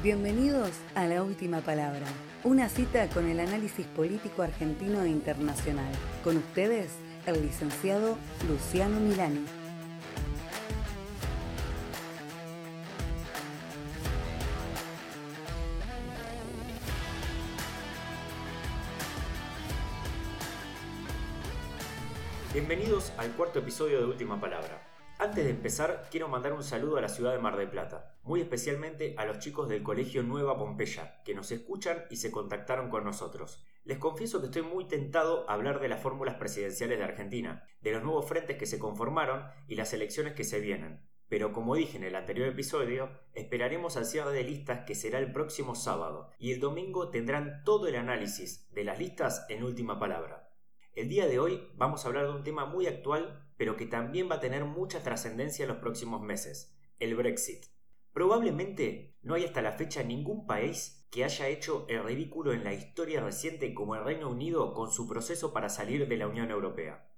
Bienvenidos a La Última Palabra, una cita con el análisis político argentino e internacional. Con ustedes, el licenciado Luciano Milani. Bienvenidos al cuarto episodio de Última Palabra. Antes de empezar, quiero mandar un saludo a la ciudad de Mar del Plata, muy especialmente a los chicos del Colegio Nueva Pompeya, que nos escuchan y se contactaron con nosotros. Les confieso que estoy muy tentado a hablar de las fórmulas presidenciales de Argentina, de los nuevos frentes que se conformaron y las elecciones que se vienen. Pero como dije en el anterior episodio, esperaremos al cierre de listas que será el próximo sábado, y el domingo tendrán todo el análisis de las listas en última palabra. El día de hoy vamos a hablar de un tema muy actual pero que también va a tener mucha trascendencia en los próximos meses, el Brexit. Probablemente no hay hasta la fecha ningún país que haya hecho el ridículo en la historia reciente como el Reino Unido con su proceso para salir de la Unión Europea.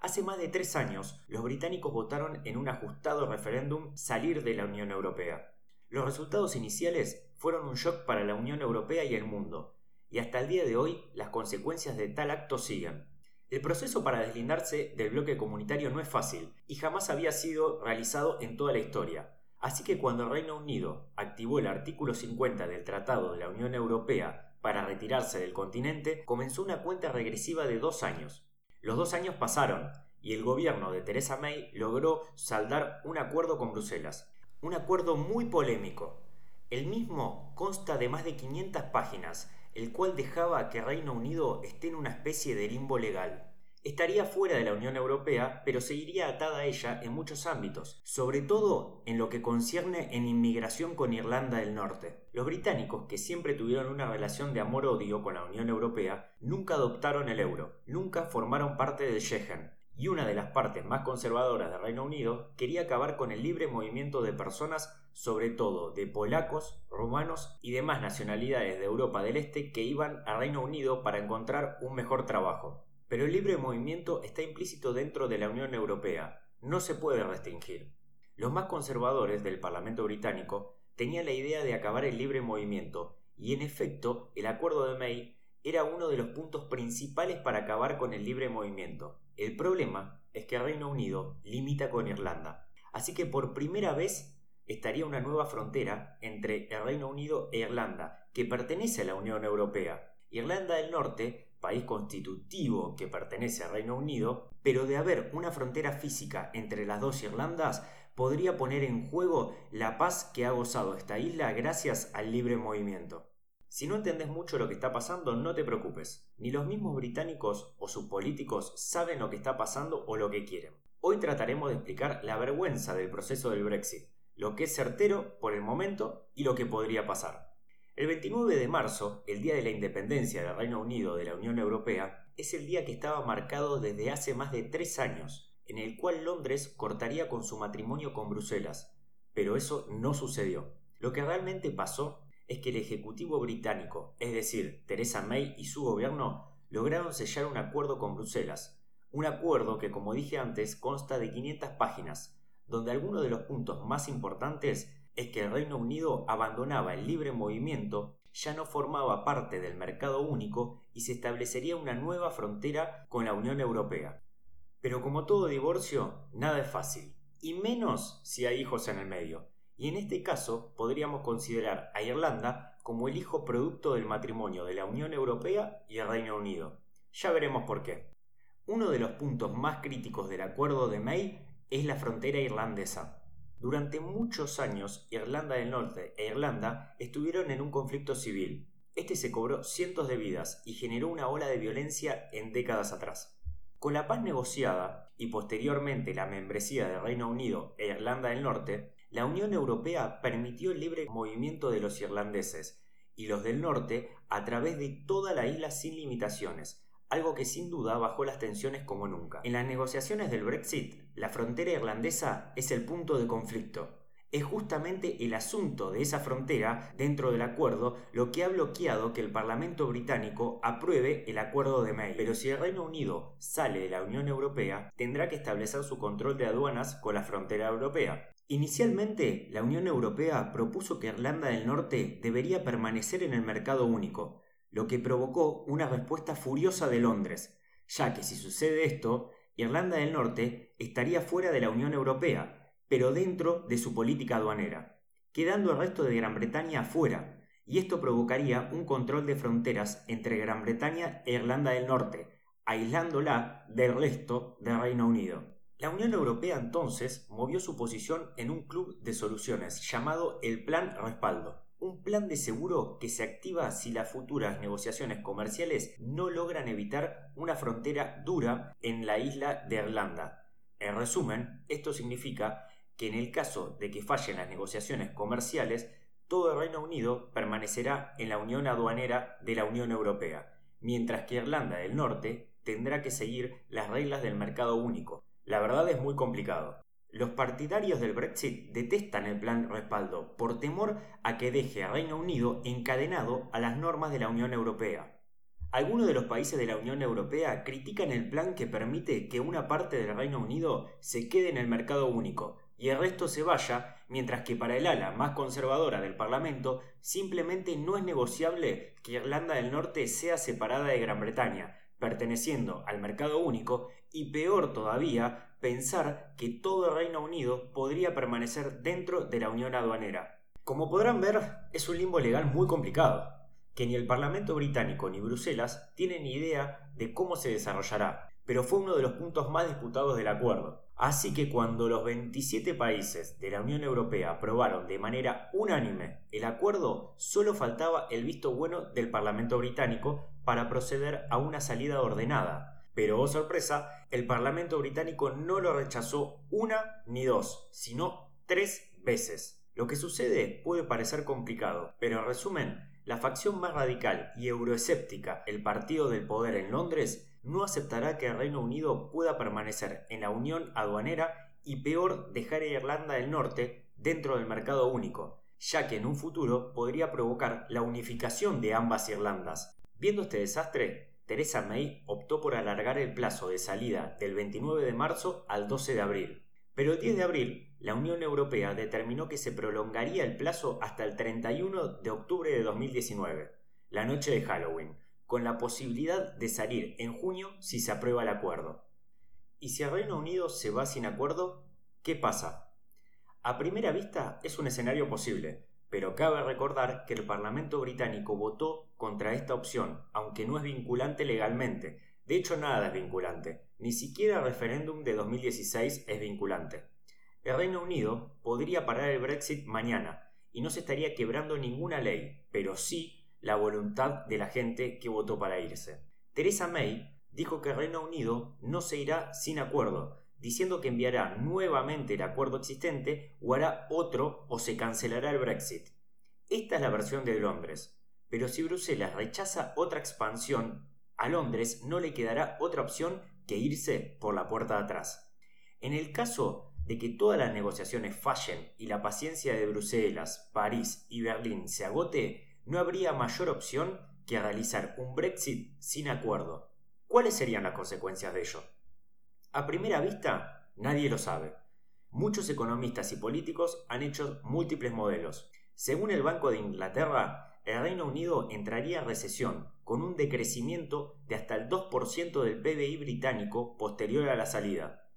Hace más de tres años, los británicos votaron en un ajustado referéndum salir de la Unión Europea. Los resultados iniciales fueron un shock para la Unión Europea y el mundo, y hasta el día de hoy las consecuencias de tal acto siguen. El proceso para deslindarse del bloque comunitario no es fácil y jamás había sido realizado en toda la historia. Así que cuando el Reino Unido activó el artículo 50 del Tratado de la Unión Europea para retirarse del continente, comenzó una cuenta regresiva de dos años. Los dos años pasaron y el gobierno de Theresa May logró saldar un acuerdo con Bruselas. Un acuerdo muy polémico. El mismo consta de más de 500 páginas el cual dejaba que Reino Unido esté en una especie de limbo legal. Estaría fuera de la Unión Europea, pero seguiría atada a ella en muchos ámbitos, sobre todo en lo que concierne en inmigración con Irlanda del Norte. Los británicos, que siempre tuvieron una relación de amor-odio con la Unión Europea, nunca adoptaron el euro, nunca formaron parte del Schengen, y una de las partes más conservadoras del Reino Unido quería acabar con el libre movimiento de personas, sobre todo de polacos, rumanos y demás nacionalidades de Europa del Este que iban al Reino Unido para encontrar un mejor trabajo. Pero el libre movimiento está implícito dentro de la Unión Europea, no se puede restringir. Los más conservadores del Parlamento británico tenían la idea de acabar el libre movimiento, y en efecto el acuerdo de May era uno de los puntos principales para acabar con el libre movimiento. El problema es que el Reino Unido limita con Irlanda, así que por primera vez estaría una nueva frontera entre el Reino Unido e Irlanda, que pertenece a la Unión Europea. Irlanda del Norte, país constitutivo que pertenece al Reino Unido, pero de haber una frontera física entre las dos Irlandas, podría poner en juego la paz que ha gozado esta isla gracias al libre movimiento. Si no entendés mucho lo que está pasando, no te preocupes. Ni los mismos británicos o sus políticos saben lo que está pasando o lo que quieren. Hoy trataremos de explicar la vergüenza del proceso del Brexit, lo que es certero por el momento y lo que podría pasar. El 29 de marzo, el día de la independencia del Reino Unido de la Unión Europea, es el día que estaba marcado desde hace más de tres años, en el cual Londres cortaría con su matrimonio con Bruselas. Pero eso no sucedió. Lo que realmente pasó es que el Ejecutivo británico, es decir, Theresa May y su gobierno, lograron sellar un acuerdo con Bruselas, un acuerdo que, como dije antes, consta de 500 páginas, donde alguno de los puntos más importantes es que el Reino Unido abandonaba el libre movimiento, ya no formaba parte del mercado único y se establecería una nueva frontera con la Unión Europea. Pero como todo divorcio, nada es fácil, y menos si hay hijos en el medio y en este caso podríamos considerar a Irlanda como el hijo producto del matrimonio de la Unión Europea y el Reino Unido. Ya veremos por qué. Uno de los puntos más críticos del acuerdo de May es la frontera irlandesa. Durante muchos años, Irlanda del Norte e Irlanda estuvieron en un conflicto civil. Este se cobró cientos de vidas y generó una ola de violencia en décadas atrás. Con la paz negociada y posteriormente la membresía del Reino Unido e Irlanda del Norte, la Unión Europea permitió el libre movimiento de los irlandeses y los del norte a través de toda la isla sin limitaciones, algo que sin duda bajó las tensiones como nunca. En las negociaciones del Brexit, la frontera irlandesa es el punto de conflicto. Es justamente el asunto de esa frontera dentro del acuerdo lo que ha bloqueado que el Parlamento británico apruebe el acuerdo de May. Pero si el Reino Unido sale de la Unión Europea, tendrá que establecer su control de aduanas con la frontera europea. Inicialmente, la Unión Europea propuso que Irlanda del Norte debería permanecer en el mercado único, lo que provocó una respuesta furiosa de Londres, ya que si sucede esto, Irlanda del Norte estaría fuera de la Unión Europea, pero dentro de su política aduanera, quedando el resto de Gran Bretaña afuera, y esto provocaría un control de fronteras entre Gran Bretaña e Irlanda del Norte, aislándola del resto del Reino Unido. La Unión Europea entonces movió su posición en un club de soluciones llamado el Plan Respaldo, un plan de seguro que se activa si las futuras negociaciones comerciales no logran evitar una frontera dura en la isla de Irlanda. En resumen, esto significa que en el caso de que fallen las negociaciones comerciales, todo el Reino Unido permanecerá en la unión aduanera de la Unión Europea, mientras que Irlanda del Norte tendrá que seguir las reglas del mercado único, la verdad es muy complicado. Los partidarios del Brexit detestan el plan respaldo por temor a que deje a Reino Unido encadenado a las normas de la Unión Europea. Algunos de los países de la Unión Europea critican el plan que permite que una parte del Reino Unido se quede en el mercado único y el resto se vaya, mientras que para el ala más conservadora del Parlamento simplemente no es negociable que Irlanda del Norte sea separada de Gran Bretaña, perteneciendo al mercado único, y peor todavía, pensar que todo el Reino Unido podría permanecer dentro de la Unión Aduanera. Como podrán ver, es un limbo legal muy complicado, que ni el Parlamento británico ni Bruselas tienen idea de cómo se desarrollará, pero fue uno de los puntos más disputados del acuerdo. Así que cuando los 27 países de la Unión Europea aprobaron de manera unánime el acuerdo, solo faltaba el visto bueno del Parlamento británico para proceder a una salida ordenada. Pero, oh sorpresa, el Parlamento británico no lo rechazó una ni dos, sino tres veces. Lo que sucede puede parecer complicado, pero en resumen, la facción más radical y euroescéptica, el Partido del Poder en Londres, no aceptará que el Reino Unido pueda permanecer en la Unión Aduanera y peor dejar a Irlanda del Norte dentro del mercado único, ya que en un futuro podría provocar la unificación de ambas Irlandas. Viendo este desastre, Theresa May optó por alargar el plazo de salida del 29 de marzo al 12 de abril. Pero el 10 de abril, la Unión Europea determinó que se prolongaría el plazo hasta el 31 de octubre de 2019, la noche de Halloween, con la posibilidad de salir en junio si se aprueba el acuerdo. ¿Y si el Reino Unido se va sin acuerdo? ¿Qué pasa? A primera vista es un escenario posible, pero cabe recordar que el Parlamento británico votó contra esta opción, aunque no es vinculante legalmente. De hecho, nada es vinculante. Ni siquiera el referéndum de 2016 es vinculante. El Reino Unido podría parar el Brexit mañana y no se estaría quebrando ninguna ley, pero sí la voluntad de la gente que votó para irse. Theresa May dijo que Reino Unido no se irá sin acuerdo, diciendo que enviará nuevamente el acuerdo existente o hará otro o se cancelará el Brexit. Esta es la versión de Londres, pero si Bruselas rechaza otra expansión, a Londres no le quedará otra opción que irse por la puerta de atrás. En el caso de que todas las negociaciones fallen y la paciencia de Bruselas, París y Berlín se agote, no habría mayor opción que realizar un Brexit sin acuerdo. ¿Cuáles serían las consecuencias de ello? A primera vista, nadie lo sabe. Muchos economistas y políticos han hecho múltiples modelos. Según el Banco de Inglaterra, el Reino Unido entraría en recesión, con un decrecimiento de hasta el 2% del PBI británico posterior a la salida.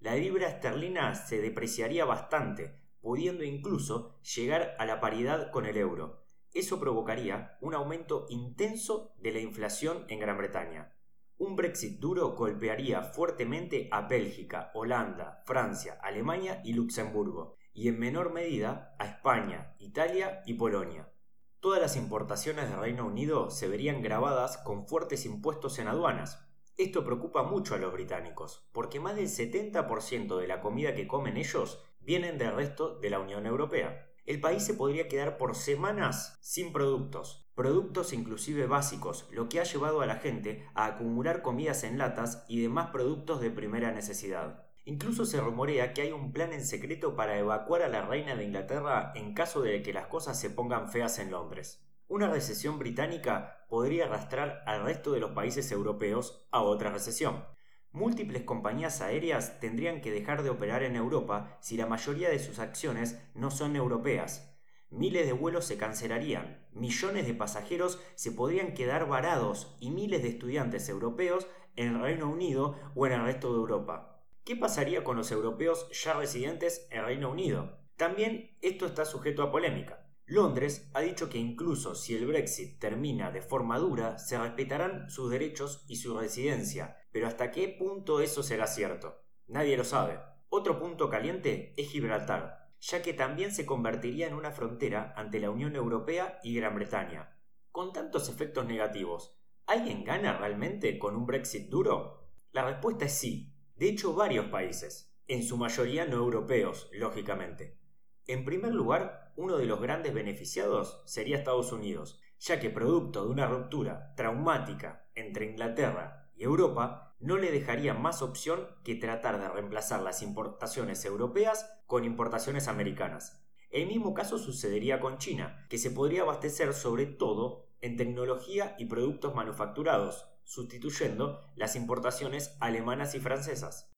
La libra esterlina se depreciaría bastante, pudiendo incluso llegar a la paridad con el euro, eso provocaría un aumento intenso de la inflación en Gran Bretaña. Un Brexit duro golpearía fuertemente a Bélgica, Holanda, Francia, Alemania y Luxemburgo, y en menor medida a España, Italia y Polonia. Todas las importaciones del Reino Unido se verían grabadas con fuertes impuestos en aduanas. Esto preocupa mucho a los británicos, porque más del 70% de la comida que comen ellos vienen del resto de la Unión Europea el país se podría quedar por semanas sin productos, productos inclusive básicos, lo que ha llevado a la gente a acumular comidas en latas y demás productos de primera necesidad. Incluso se rumorea que hay un plan en secreto para evacuar a la reina de Inglaterra en caso de que las cosas se pongan feas en Londres. Una recesión británica podría arrastrar al resto de los países europeos a otra recesión. Múltiples compañías aéreas tendrían que dejar de operar en Europa si la mayoría de sus acciones no son europeas. Miles de vuelos se cancelarían, millones de pasajeros se podrían quedar varados y miles de estudiantes europeos en el Reino Unido o en el resto de Europa. ¿Qué pasaría con los europeos ya residentes en Reino Unido? También esto está sujeto a polémica. Londres ha dicho que incluso si el Brexit termina de forma dura, se respetarán sus derechos y su residencia, pero hasta qué punto eso será cierto. Nadie lo sabe. Otro punto caliente es Gibraltar, ya que también se convertiría en una frontera ante la Unión Europea y Gran Bretaña. Con tantos efectos negativos, ¿alguien gana realmente con un Brexit duro? La respuesta es sí. De hecho, varios países, en su mayoría no europeos, lógicamente. En primer lugar, uno de los grandes beneficiados sería Estados Unidos, ya que producto de una ruptura traumática entre Inglaterra y Europa, no le dejaría más opción que tratar de reemplazar las importaciones europeas con importaciones americanas. El mismo caso sucedería con China, que se podría abastecer sobre todo en tecnología y productos manufacturados, sustituyendo las importaciones alemanas y francesas.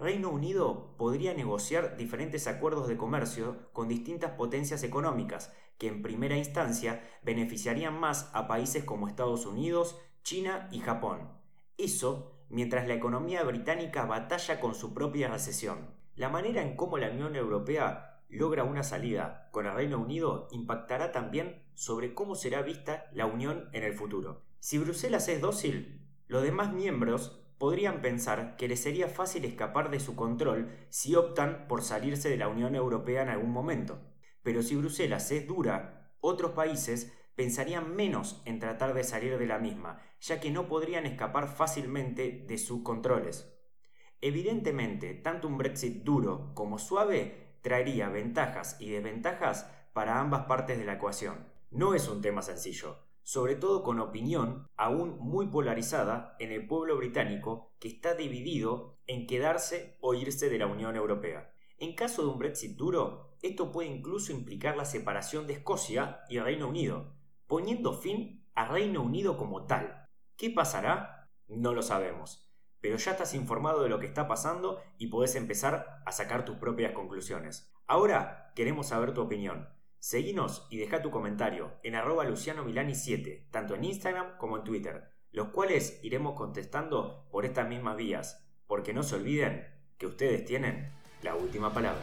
Reino Unido podría negociar diferentes acuerdos de comercio con distintas potencias económicas que en primera instancia beneficiarían más a países como Estados Unidos, China y Japón. Eso mientras la economía británica batalla con su propia recesión. La manera en cómo la Unión Europea logra una salida con el Reino Unido impactará también sobre cómo será vista la Unión en el futuro. Si Bruselas es dócil, los demás miembros podrían pensar que les sería fácil escapar de su control si optan por salirse de la Unión Europea en algún momento. Pero si Bruselas es dura, otros países pensarían menos en tratar de salir de la misma, ya que no podrían escapar fácilmente de sus controles. Evidentemente, tanto un Brexit duro como suave traería ventajas y desventajas para ambas partes de la ecuación. No es un tema sencillo, sobre todo con opinión aún muy polarizada en el pueblo británico que está dividido en quedarse o irse de la Unión Europea. En caso de un Brexit duro, esto puede incluso implicar la separación de Escocia y Reino Unido, poniendo fin a Reino Unido como tal. ¿Qué pasará? No lo sabemos, pero ya estás informado de lo que está pasando y podés empezar a sacar tus propias conclusiones. Ahora queremos saber tu opinión. Seguinos y deja tu comentario en arroba lucianomilani7, tanto en Instagram como en Twitter, los cuales iremos contestando por estas mismas vías, porque no se olviden que ustedes tienen la última palabra.